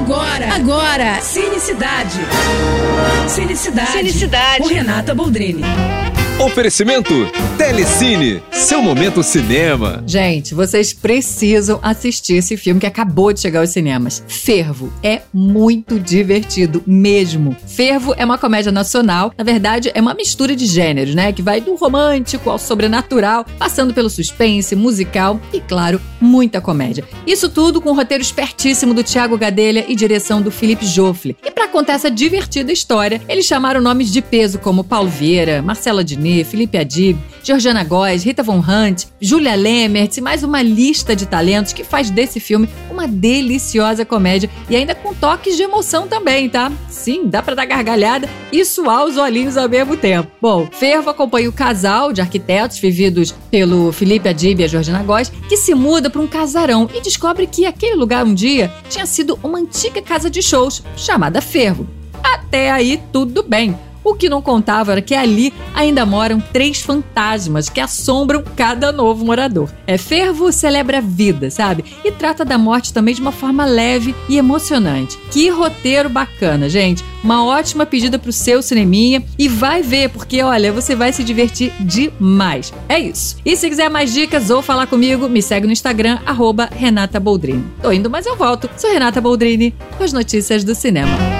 Agora, agora, Cinecidade. Cinecidade. Cinecidade. Com Renata Boldrini. Oferecimento Telecine, seu momento cinema. Gente, vocês precisam assistir esse filme que acabou de chegar aos cinemas. Fervo é muito divertido mesmo. Fervo é uma comédia nacional, na verdade é uma mistura de gêneros, né, que vai do romântico ao sobrenatural, passando pelo suspense, musical e claro, muita comédia. Isso tudo com um roteiro espertíssimo do Thiago Gadelha e direção do Felipe Joffre. E para contar essa divertida história, eles chamaram nomes de peso como Paulo Vieira, Marcela Diniz, Felipe Adib, Georgiana Góes, Rita Von Hunt, Julia Lemert e mais uma lista de talentos que faz desse filme uma deliciosa comédia e ainda com toques de emoção também, tá? Sim, dá para dar gargalhada e suar os olhinhos ao mesmo tempo. Bom, Fervo acompanha o casal de arquitetos vividos pelo Felipe Adib e a Georgiana Góes, que se muda para um casarão e descobre que aquele lugar um dia tinha sido uma antiga casa de shows chamada Fervo. Até aí tudo bem. O que não contava era que ali ainda moram três fantasmas que assombram cada novo morador. É fervo celebra a vida, sabe? E trata da morte também de uma forma leve e emocionante. Que roteiro bacana, gente. Uma ótima pedida pro seu cineminha e vai ver, porque olha, você vai se divertir demais. É isso. E se quiser mais dicas ou falar comigo, me segue no Instagram, arroba Renata Boldrini. Tô indo, mas eu volto. Sou Renata Boldrini com as notícias do cinema.